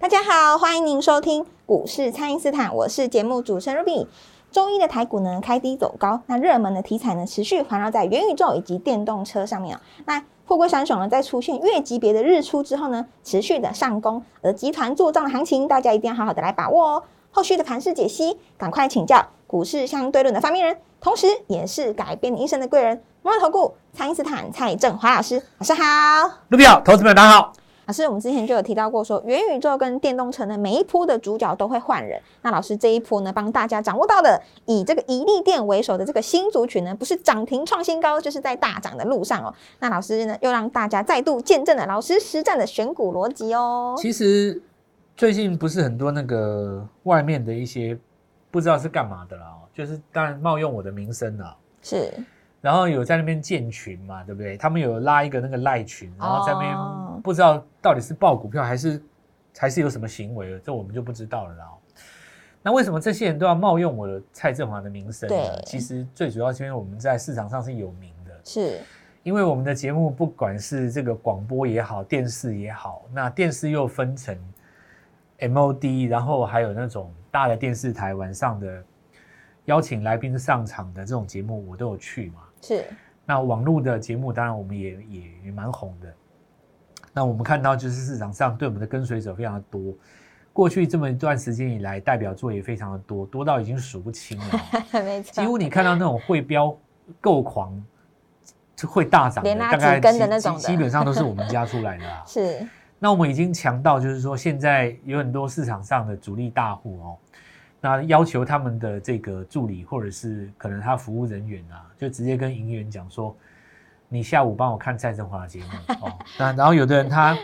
大家好，欢迎您收听股市蔡因斯坦，我是节目主持人 Ruby。周一的台股呢开低走高，那热门的题材呢持续环绕在元宇宙以及电动车上面哦。那富贵三雄呢在出现月级别的日出之后呢，持续的上攻，而集团做账的行情，大家一定要好好的来把握哦。后续的盘势解析，赶快请教股市相对论的发明人，同时也是改变你一生的贵人——摩尔投顾蔡因斯坦蔡振华老师，老师好。Ruby 好，投资们大家好。老师，我们之前就有提到过，说元宇宙跟电动车呢，每一波的主角都会换人。那老师这一波呢，帮大家掌握到的，以这个宜利电为首的这个新族群呢，不是涨停创新高，就是在大涨的路上哦。那老师呢，又让大家再度见证了老师实战的选股逻辑哦。其实最近不是很多那个外面的一些不知道是干嘛的啦，就是当然冒用我的名声啊，是。然后有在那边建群嘛，对不对？他们有拉一个那个赖群，然后在那边不知道到底是报股票还是还是有什么行为了，这我们就不知道了啦。那为什么这些人都要冒用我的蔡振华的名声呢？其实最主要是因为我们在市场上是有名的，是因为我们的节目不管是这个广播也好，电视也好，那电视又分成 MOD，然后还有那种大的电视台晚上的邀请来宾上场的这种节目，我都有去嘛。是，那网络的节目当然我们也也也蛮红的。那我们看到就是市场上对我们的跟随者非常的多，过去这么一段时间以来，代表作也非常的多，多到已经数不清了。没错，几乎你看到那种会标够狂，就会大涨的，大概跟的那种，基本上都是我们家出来的。是，那我们已经强到就是说，现在有很多市场上的主力大户哦。那要求他们的这个助理，或者是可能他服务人员啊，就直接跟营业员讲说：“你下午帮我看蔡振华的节目 哦。”那然后有的人他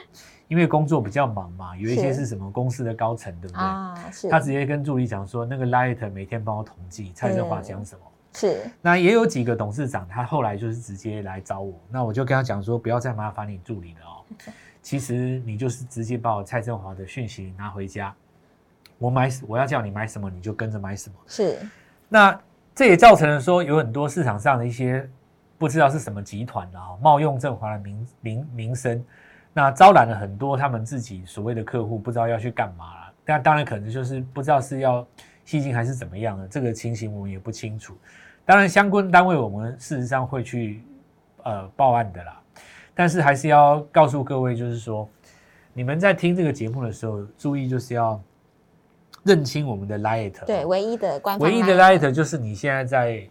因为工作比较忙嘛，有一些是什么公司的高层，对不对？啊，是。他直接跟助理讲说：“那个 Light 每天帮我统计蔡振华讲什么。”是。那也有几个董事长，他后来就是直接来找我，那我就跟他讲说：“不要再麻烦你助理了哦，其实你就是直接把我蔡振华的讯息拿回家。”我买，我要叫你买什么，你就跟着买什么。是，那这也造成了说，有很多市场上的一些不知道是什么集团的哈，冒用振华的名名名声，那招揽了很多他们自己所谓的客户，不知道要去干嘛了。但当然可能就是不知道是要吸金还是怎么样的，这个情形我们也不清楚。当然相关单位我们事实上会去呃报案的啦，但是还是要告诉各位，就是说你们在听这个节目的时候，注意就是要。认清我们的 light，对，唯一的官方，唯一的 light 就是你现在在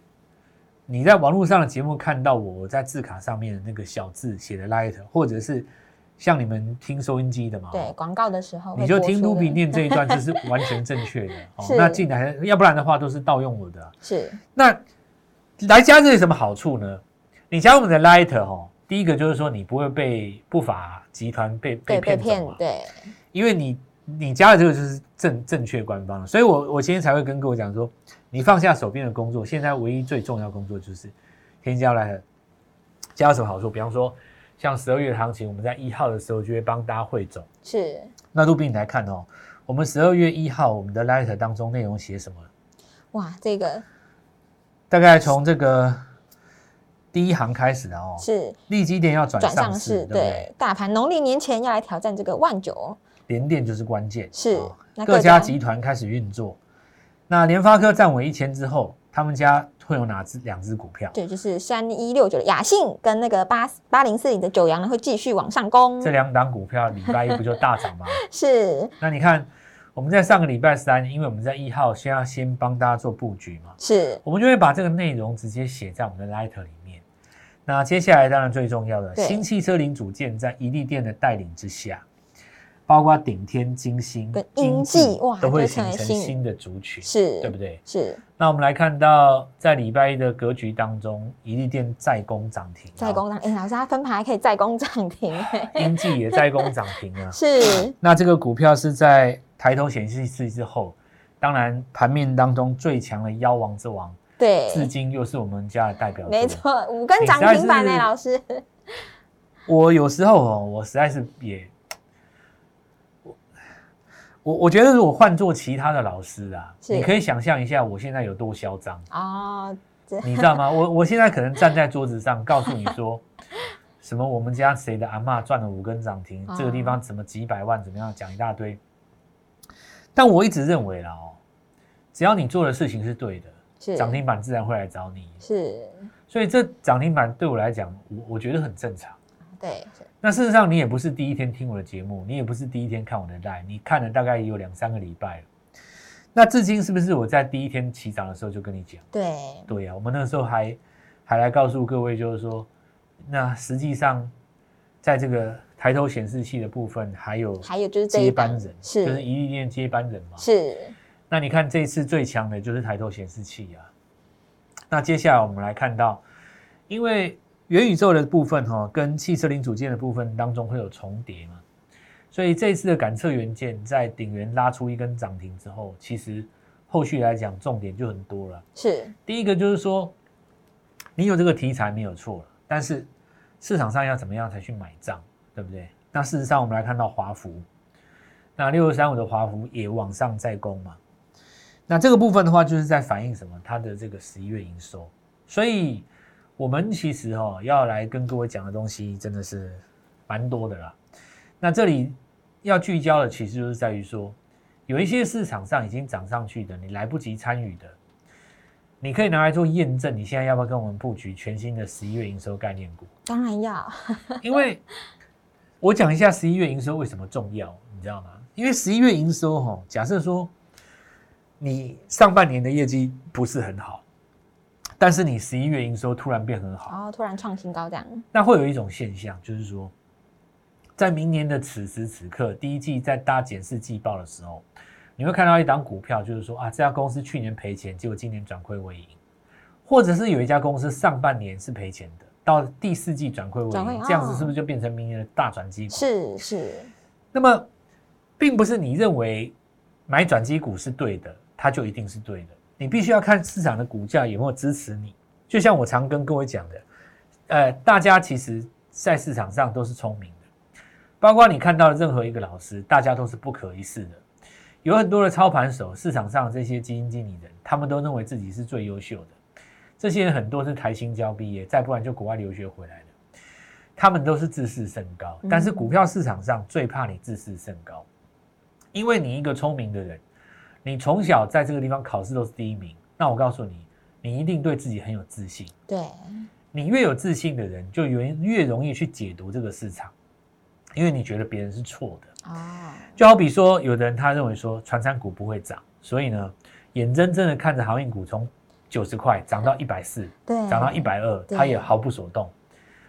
你在网络上的节目看到我在字卡上面的那个小字写的 light，或者是像你们听收音机的嘛，对，广告的时候你就听卢比念这一段就是完全正确的 哦，那进来要不然的话都是盗用我的，是。那来加这有什么好处呢？你加我们的 light 哦，第一个就是说你不会被不法集团被被骗走对，因为你。你加的这个就是正正确官方，所以我我今天才会跟各位讲说，你放下手边的工作，现在唯一最重要工作就是添加来加什么好处？比方说，像十二月的行情，我们在一号的时候就会帮大家汇总。是。那杜宾你来看哦，我们十二月一号我们的 letter 当中内容写什么？哇，这个大概从这个第一行开始的哦，是立基点要转上市，对，大盘农历年前要来挑战这个万九。联电就是关键，是各家集团开始运作。那联发科站稳一千之后，他们家会有哪只两只股票？对，就是三一六九的雅信跟那个八八零四零的九阳呢，会继续往上攻。这两档股票礼拜一不就大涨吗？是。那你看，我们在上个礼拜三，因为我们在一号先要先帮大家做布局嘛，是，我们就会把这个内容直接写在我们的 Light 里面。那接下来当然最重要的，新汽车零组件在宜利电的带领之下。包括顶天、金星、英记哇，都会形成新的族群，是，对不对？是。那我们来看到，在礼拜一的格局当中，宜利电再攻涨停，再攻涨停。老师，它分盘可以再攻涨停，英记也再攻涨停啊。是。那这个股票是在抬头显示器之后，当然盘面当中最强的妖王之王，对，至今又是我们家的代表作。没错，五根涨停板呢，老师。我有时候哦，我实在是也，我我我觉得如果换做其他的老师啊，你可以想象一下我现在有多嚣张啊！你知道吗？我我现在可能站在桌子上告诉你说，什么我们家谁的阿妈赚了五根涨停，这个地方怎么几百万怎么样，讲一大堆。但我一直认为啦哦，只要你做的事情是对的，涨停板自然会来找你。是，所以这涨停板对我来讲，我我觉得很正常。对，那事实上你也不是第一天听我的节目，你也不是第一天看我的 live，你看了大概也有两三个礼拜了。那至今是不是我在第一天起涨的时候就跟你讲？对，对呀，我们那个时候还还来告诉各位，就是说，那实际上在这个抬头显示器的部分，还有还有就是接班人，是就是一利店接班人嘛。是。那你看这一次最强的就是抬头显示器啊。那接下来我们来看到，因为。元宇宙的部分哈，跟汽车零组件的部分当中会有重叠嘛？所以这一次的感测元件在顶元拉出一根涨停之后，其实后续来讲重点就很多了。是第一个就是说，你有这个题材没有错了，但是市场上要怎么样才去买账，对不对？那事实上我们来看到华孚，那六二三五的华孚也往上在攻嘛。那这个部分的话，就是在反映什么？它的这个十一月营收，所以。我们其实哈要来跟各位讲的东西真的是蛮多的啦。那这里要聚焦的其实就是在于说，有一些市场上已经涨上去的，你来不及参与的，你可以拿来做验证。你现在要不要跟我们布局全新的十一月营收概念股？当然要，因为我讲一下十一月营收为什么重要，你知道吗？因为十一月营收哈，假设说你上半年的业绩不是很好。但是你十一月营收突然变很好，哦，突然创新高这样，那会有一种现象，就是说，在明年的此时此刻，第一季在大家检视季报的时候，你会看到一档股票，就是说啊，这家公司去年赔钱，结果今年转亏为盈，或者是有一家公司上半年是赔钱的，到第四季转亏为盈，这样子是不是就变成明年的大转机股？是是。那么，并不是你认为买转机股是对的，它就一定是对的。你必须要看市场的股价有没有支持你，就像我常跟各位讲的，呃，大家其实在市场上都是聪明的，包括你看到的任何一个老师，大家都是不可一世的。有很多的操盘手，市场上这些基金经理人，他们都认为自己是最优秀的。这些人很多是台新交毕业，再不然就国外留学回来的，他们都是自视甚高。但是股票市场上最怕你自视甚高，因为你一个聪明的人。你从小在这个地方考试都是第一名，那我告诉你，你一定对自己很有自信。对，你越有自信的人，就越越容易去解读这个市场，因为你觉得别人是错的。哦，就好比说，有的人他认为说，传山股不会涨，所以呢，眼睁睁的看着航运股从九十块涨到一百四，对，涨到一百二，他也毫不所动，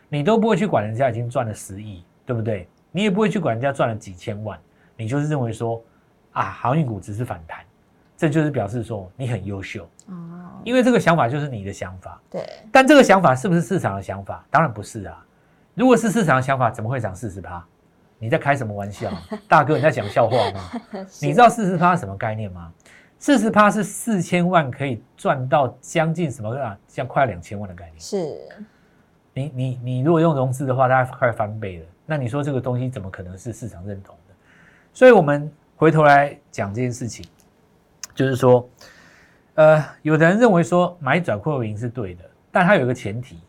你都不会去管人家已经赚了十亿，对不对？你也不会去管人家赚了几千万，你就是认为说。啊，航运股只是反弹，这就是表示说你很优秀哦。因为这个想法就是你的想法，对。但这个想法是不是市场的想法？当然不是啊。如果是市场的想法，怎么会涨四十趴？你在开什么玩笑，大哥？你在讲笑话吗？你知道四十趴什么概念吗？四十趴是四千万可以赚到将近什么啊？像快两千万的概念。是。你你你如果用融资的话，大概快翻倍了。那你说这个东西怎么可能是市场认同的？所以我们。回头来讲这件事情，就是说，呃，有的人认为说买转亏为盈是对的，但它有一个前提，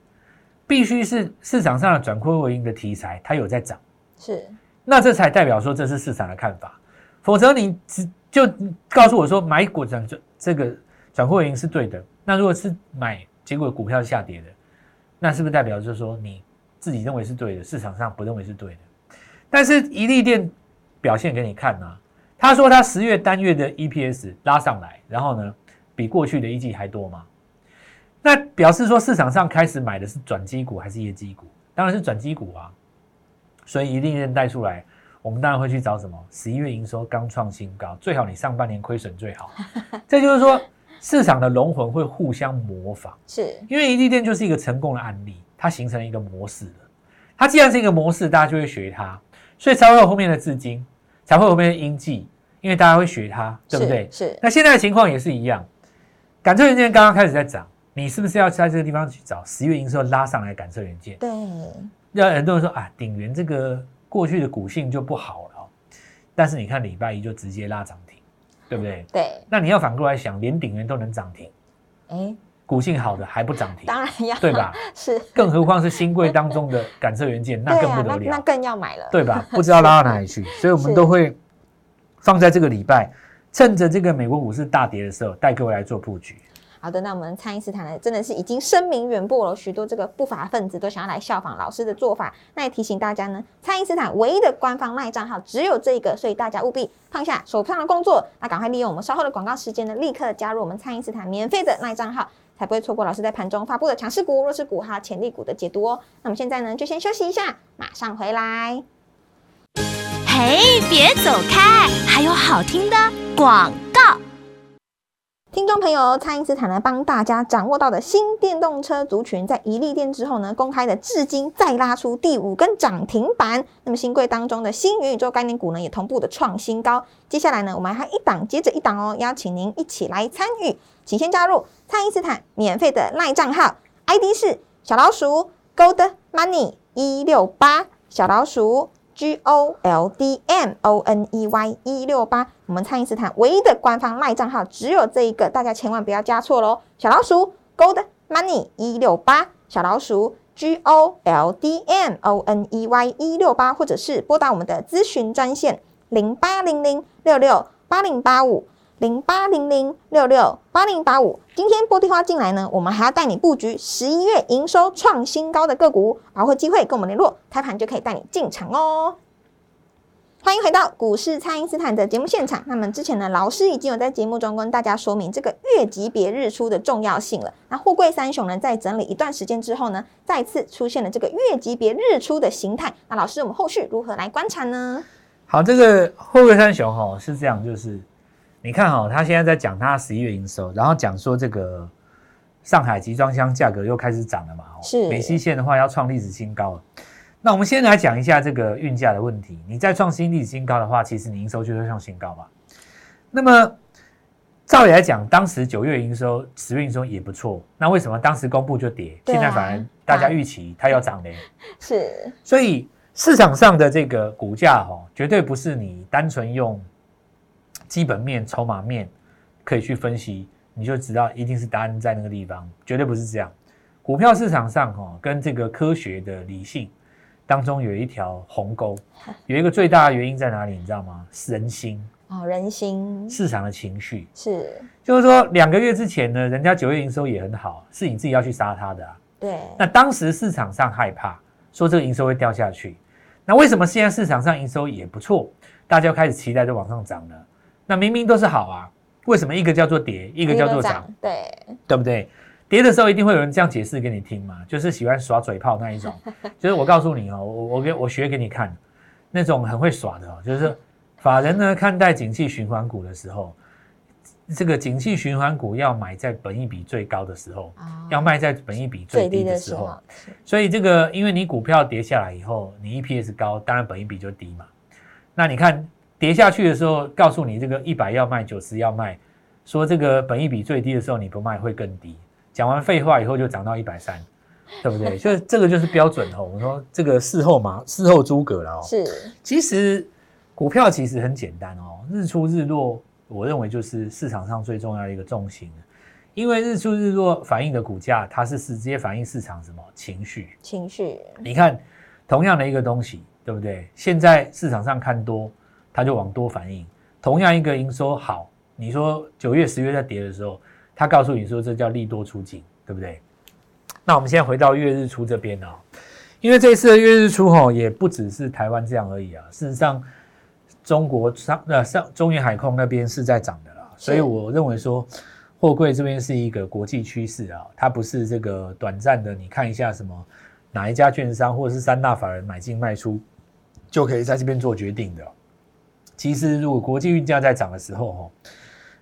必须是市场上的转亏为盈的题材，它有在涨，是，那这才代表说这是市场的看法，否则你只就告诉我说买股转转这个转亏为盈是对的，那如果是买结果股票下跌的，那是不是代表就是说你自己认为是对的，市场上不认为是对的？但是一利店表现给你看呢？他说他十月单月的 EPS 拉上来，然后呢，比过去的一季还多吗？那表示说市场上开始买的是转机股还是业绩股？当然是转机股啊，所以一定认带出来。我们当然会去找什么？十一月营收刚创新高，最好你上半年亏损最好。这就是说市场的龙魂会互相模仿，是因为一利店就是一个成功的案例，它形成了一个模式了。它既然是一个模式，大家就会学它，所以才会有后面的资金。才会有没有应记，因为大家会学它，对不是对？是，那现在的情况也是一样，感测元件刚刚开始在涨，你是不是要在这个地方去找十月营收拉上来感测元件？对，要很多人说啊，鼎元这个过去的股性就不好了哦，但是你看礼拜一就直接拉涨停，对不对？对，那你要反过来想，连鼎元都能涨停，哎，股性好的还不涨停，当然要，对吧？是，更何况是新贵当中的感测元件，那更不得那那，更要买了，对吧？不知道拉到哪里去，所以我们都会放在这个礼拜，趁着这个美国股市大跌的时候，带各位来做布局。好的，那我们蔡因斯坦呢，真的是已经声名远播了，许多这个不法分子都想要来效仿老师的做法。那也提醒大家呢，蔡因斯坦唯一的官方卖账号只有这个，所以大家务必放下手上的工作，那赶快利用我们稍后的广告时间呢，立刻加入我们蔡因斯坦免费的卖账号，才不会错过老师在盘中发布的强势股、弱势股还有潜力股的解读哦。那么现在呢，就先休息一下，马上回来。嘿，别走开，还有好听的广。听众朋友，蔡因斯坦呢帮大家掌握到的新电动车族群，在一利电之后呢，公开的至今再拉出第五根涨停板。那么新贵当中的新元宇宙概念股呢，也同步的创新高。接下来呢，我们还一档接着一档哦，邀请您一起来参与，请先加入蔡因斯坦免费的赖账号，ID 是小老鼠 Gold Money 一六八，小老鼠 G O L D M O N E Y 一六八，我们蔡因斯坦唯一的官方赖账号只有这一个，大家千万不要加错喽！小老鼠 Gold Money 一六八，小老鼠 G O L D M O N E Y 一六八，或者是拨打我们的咨询专线零八。零零六六八。零八五。零八零零六六八零八五，今天拨电话进来呢，我们还要带你布局十一月营收创新高的个股，把握机会跟我们联络，开盘就可以带你进场哦。欢迎回到股市，蔡因斯坦的节目现场。那么之前呢，老师已经有在节目中跟大家说明这个月级别日出的重要性了。那货柜三雄呢，在整理一段时间之后呢，再次出现了这个月级别日出的形态。那老师，我们后续如何来观察呢？好，这个后贵三雄哈是这样，就是你看哈，他现在在讲他十一月营收，然后讲说这个上海集装箱价格又开始涨了嘛，哦是美西线的话要创历史新高了。那我们先来讲一下这个运价的问题。你再创新历史新高的话，其实你营收就会创新高嘛。那么照理来讲，当时九月营收、十月营收也不错，那为什么当时公布就跌？现在反而大家预期它要涨嘞？是所以市场上的这个股价哦，绝对不是你单纯用基本面、筹码面可以去分析，你就知道一定是答案在那个地方，绝对不是这样。股票市场上哦，跟这个科学的理性当中有一条鸿沟，有一个最大的原因在哪里？你知道吗？是人心、哦，人心市场的情绪。是就是说，两个月之前呢，人家九月营收也很好，是你自己要去杀它的啊。对，那当时市场上害怕，说这个营收会掉下去。那为什么现在市场上营收也不错，大家开始期待就往上涨呢？那明明都是好啊，为什么一个叫做跌，一个叫做涨，，对，对不对？跌的时候一定会有人这样解释给你听嘛，就是喜欢耍嘴炮那一种，就是我告诉你哦，我我给我学给你看，那种很会耍的哦，就是法人呢看待景气循环股的时候，这个景气循环股要买在本益比最高的时候，哦要卖在本益比最最低低的时候的时候。，所以这个，因为你股票跌下来以后，你 EPS 高，当然本益比就低嘛。那你看跌下去的时候，告诉你这个一百要卖，九十要卖，说这个本益比最低的时候你不卖会更低。讲完废话以后就涨到一百三，对不对？就是这个就是标准哦。我说这个事后嘛，事后诸葛了哦。是其实股票其实很简单哦，日出日落，我认为就是市场上最重要的一个重心因为日出日落反映的股价，它是直接反映市场什么情绪。情绪，你看，同样的一个东西，对不对？现在市场上看多，它就往多反应。同样一个营收好，你说九月、十月在跌的时候，它告诉你说这叫利多出尽，对不对？那我们现在回到月日出这边啊、因为这一次的月日出吼、也不只是台湾这样而已啊。事实上，中国上呃上中原海控那边是在涨的啦，所以我认为说货柜这边是一个国际趋势啊，它不是这个短暂的，你看一下什么哪一家券商或者是三大法人买进卖出就可以在这边做决定的。其实如果国际运价在涨的时候哦，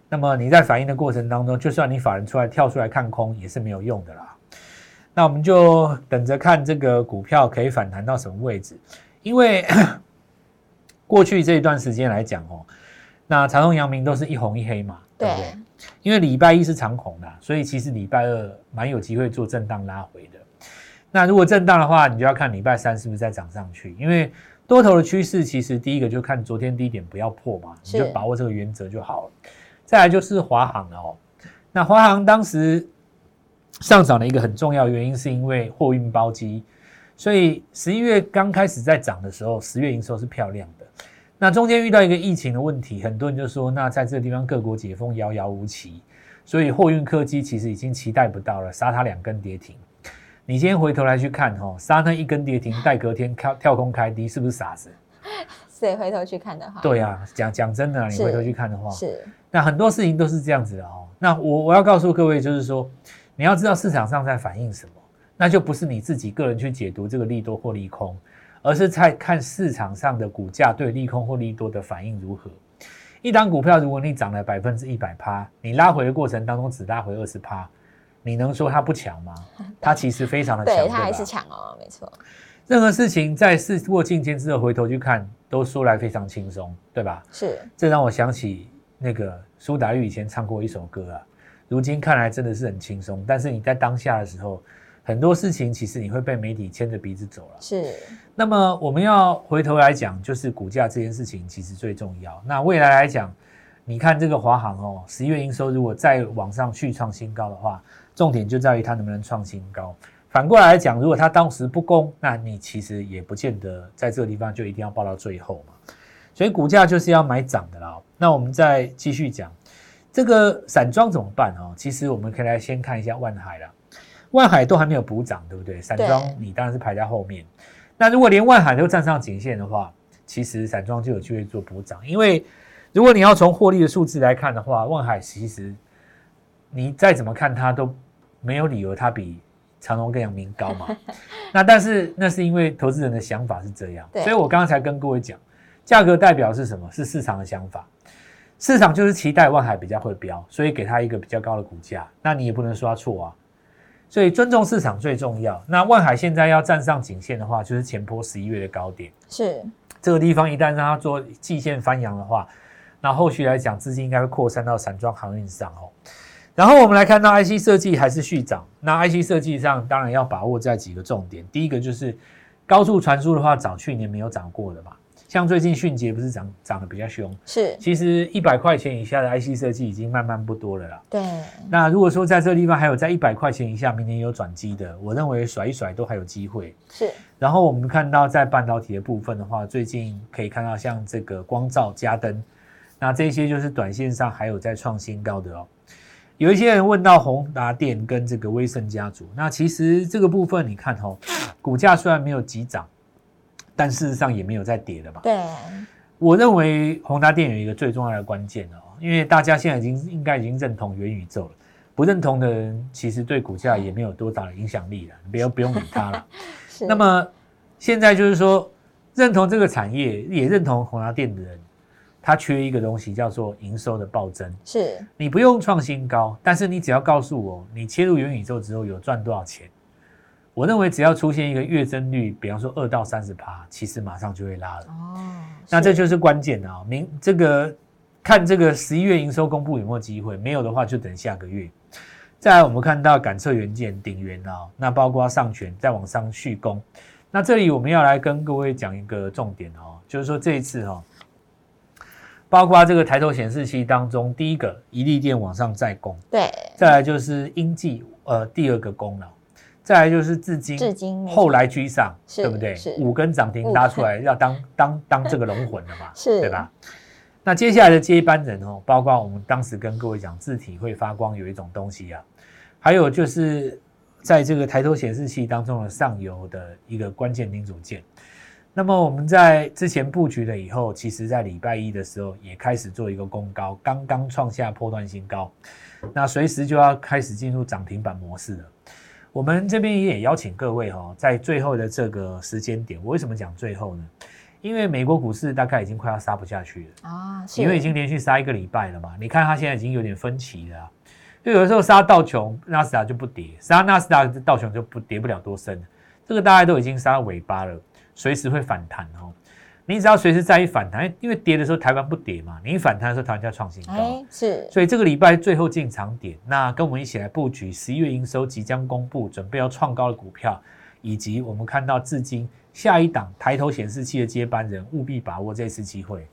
那么你在反应的过程当中，就算你法人出来跳出来看空也是没有用的啦。那我们就等着看这个股票可以反弹到什么位置，因为 过去这一段时间来讲哦，那长虹、阳明都是一红一黑嘛，对不对？因为礼拜一是长红的，所以其实礼拜二蛮有机会做震荡拉回的。那如果震荡的话，你就要看礼拜三是不是再涨上去，因为多头的趋势其实第一个就看昨天低点不要破嘛，你就把握这个原则就好了。再来就是华航了哦，那华航当时上涨的一个很重要原因是因为货运包机，所以十一月刚开始在涨的时候，十月营收是漂亮的。那中间遇到一个疫情的问题，很多人就说，那在这个地方各国解封遥遥无期，所以货运客机其实已经期待不到了，杀它两根跌停。你今天回头来去看哈，沙那一根跌停，待隔天跳跳空开低，是不是傻子？谁回头去看的话？对啊，讲讲真的，你回头去看的话，是。那很多事情都是这样子的哦。那我我要告诉各位，就是说，你要知道市场上在反映什么，那就不是你自己个人去解读这个利多或利空。而是在看市场上的股价对利空或利多的反应如何。一档股票，如果你涨了百分之一百趴，你拉回的过程当中只拉回二十趴，你能说它不强吗？它其实非常的强，对，它还是强哦，没错。任何事情在事过境迁之后回头去看，都说来非常轻松，对吧？是。这让我想起那个苏打绿以前唱过一首歌啊，如今看来真的是很轻松，但是你在当下的时候。很多事情其实你会被媒体牵着鼻子走了。是。那么我们要回头来讲，就是股价这件事情其实最重要。那未来来讲，你看这个华航哦，十一月营收如果再往上续创新高的话，重点就在于它能不能创新高。反过来讲，如果它当时不攻，那你其实也不见得在这个地方就一定要报到最后嘛。所以股价就是要买涨的啦。那我们再继续讲这个散装怎么办哦？其实我们可以来先看一下万海了。万海都还没有补涨，对不对？散装你当然是排在后面。那如果连万海都站上颈线的话，其实散装就有机会做补涨。因为如果你要从获利的数字来看的话，万海其实你再怎么看它都没有理由它比长隆跟阳明高嘛。那但是那是因为投资人的想法是这样，所以我刚刚才跟各位讲，价格代表是什么？是市场的想法。市场就是期待万海比较会飙，所以给它一个比较高的股价。那你也不能说它错啊。所以尊重市场最重要。那万海现在要站上颈线的话，就是前坡十一月的高点。是这个地方一旦让它做季线翻扬的话，那后续来讲资金应该会扩散到散装航运上哦。然后我们来看到 IC 设计还是续涨。那 IC 设计上当然要把握在几个重点。第一个就是高速传输的话，早去年没有涨过的嘛。像最近迅捷不是涨涨得比较凶，是，其实一百块钱以下的 IC 设计已经慢慢不多了啦。对，那如果说在这个地方还有在一百块钱以下，明年有转机的，我认为甩一甩都还有机会。是，然后我们看到在半导体的部分的话，最近可以看到像这个光照、加灯，那这些就是短线上还有在创新高的哦。有一些人问到宏达电跟这个威盛家族，那其实这个部分你看哦，股价虽然没有急涨。但事实上也没有在跌了嘛？对，我认为宏达电有一个最重要的关键哦，因为大家现在已经应该已经认同元宇宙了，不认同的人其实对股价也没有多大的影响力了，不要不用理他了。那么现在就是说，认同这个产业也认同宏达电的人，他缺一个东西叫做营收的暴增。是你不用创新高，但是你只要告诉我，你切入元宇宙之后有赚多少钱。我认为只要出现一个月增率，比方说二到三十趴，其实马上就会拉了。哦，那这就是关键啊！明这个看这个十一月营收公布有没有机会，没有的话就等下个月。再来，我们看到感测元件顶元啊，那包括上权再往上续攻。那这里我们要来跟各位讲一个重点哦，就是说这一次哈，包括这个抬头显示器当中，第一个一利电往上再攻，对，再来就是英记呃第二个功劳。再来就是至今，至今后来居上，对不对？五根涨停拉出来，要当当当这个龙魂了嘛，是，对吧？那接下来的接班人哦，包括我们当时跟各位讲，字体会发光有一种东西啊，还有就是在这个抬头显示器当中的上游的一个关键零组件。那么我们在之前布局了以后，其实在礼拜一的时候也开始做一个攻高，刚刚创下破断新高，那随时就要开始进入涨停板模式了。我们这边也邀请各位哈，在最后的这个时间点，我为什么讲最后呢？因为美国股市大概已经快要杀不下去了啊，因为已经连续杀一个礼拜了嘛。你看它现在已经有点分歧了，就有的时候杀道琼纳斯达就不跌，杀纳斯达道琼就不跌不了多深，这个大家都已经杀到尾巴了，随时会反弹哦。你只要随时在意反弹，因为跌的时候台湾不跌嘛，你一反弹的时候台湾就要创新高。哎，是所以这个礼拜最后进场点，那跟我们一起来布局十一月营收即将公布、准备要创高的股票，以及我们看到至今下一档抬头显示器的接班人，务必把握这次机会。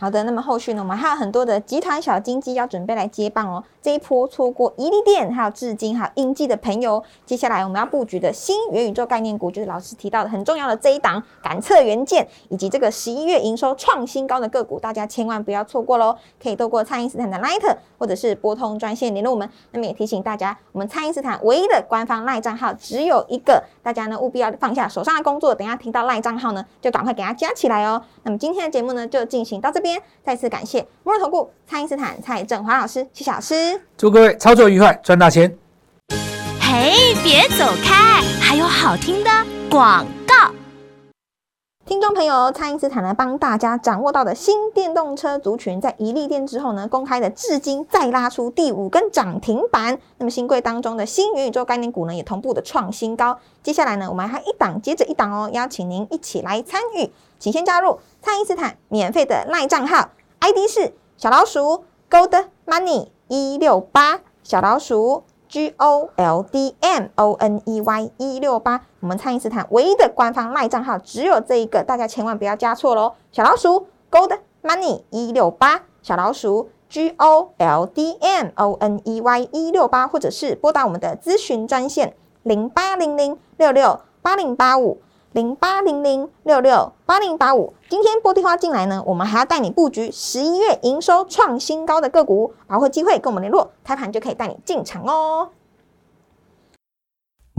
好的，那么后续呢，我们还有很多的集团小金鸡要准备来接棒哦。这一波错过伊利店、还有至今、还有英记的朋友，接下来我们要布局的新元宇宙概念股，就是老师提到的很重要的这一档感测元件，以及这个十一月营收创新高的个股，大家千万不要错过喽！可以透过蔡因斯坦的 Light 或者是拨通专线联络我们。那么也提醒大家，我们蔡因斯坦唯一的官方赖账号只有一个，大家呢务必要放下手上的工作，等一下听到赖账号呢，就赶快给它加起来哦。那么今天的节目呢，就进行到这边。再次感谢摩尔投顾蔡因斯坦蔡振华老师，谢谢老师。祝各位操作愉快，赚大钱！嘿，别走开，还有好听的广告。听众朋友，蔡因斯坦呢帮大家掌握到的新电动车族群，在一利电之后呢，公开的至今再拉出第五根涨停板。那么新贵当中的新元宇宙概念股呢，也同步的创新高。接下来呢，我们还一档接着一档哦，邀请您一起来参与，请先加入蔡因斯坦免费的赖账号，ID 是小老鼠 Gold Money 一六八，小老鼠 G O L D M O N E Y 一六八。我们蔡因斯坦唯一的官方赖账号只有这一个，大家千万不要加错喽！小老鼠 Gold Money 一六八，小老鼠 G O L D M O N E Y 一六八，或者是拨打我们的咨询专线零八零零六六八零八五零八零零六六八零八五。今天拨电话进来呢，我们还要带你布局十一月营收创新高的个股，把握机会跟我们联络，开盘就可以带你进场哦。